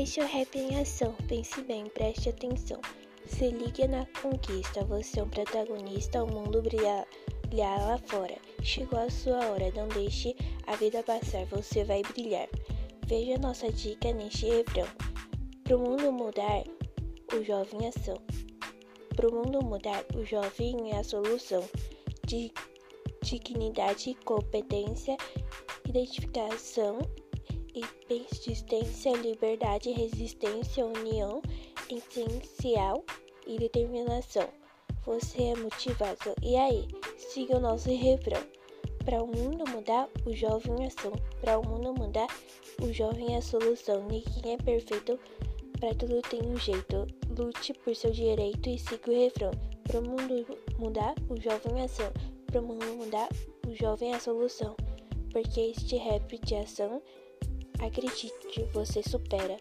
Este é o Rap em Ação. Pense bem, preste atenção. Se ligue na conquista, você é um protagonista, o mundo brilha, lá fora. Chegou a sua hora, não deixe a vida passar, você vai brilhar. Veja nossa dica neste refrão. Pro mundo mudar, o jovem é ação. Pro mundo mudar, o jovem é a solução. De dignidade, competência, identificação e persistência, liberdade, resistência, união, essencial e determinação. Você é motivado. E aí, siga o nosso refrão. Para o mundo mudar, o jovem é ação. Para o mundo mudar, o jovem é a solução. Ninguém é perfeito, para tudo tem um jeito. Lute por seu direito e siga o refrão. Para o mundo mudar, o jovem é ação. Para o mundo mudar, o jovem é a solução. Porque este rap de ação Acredite, você supera.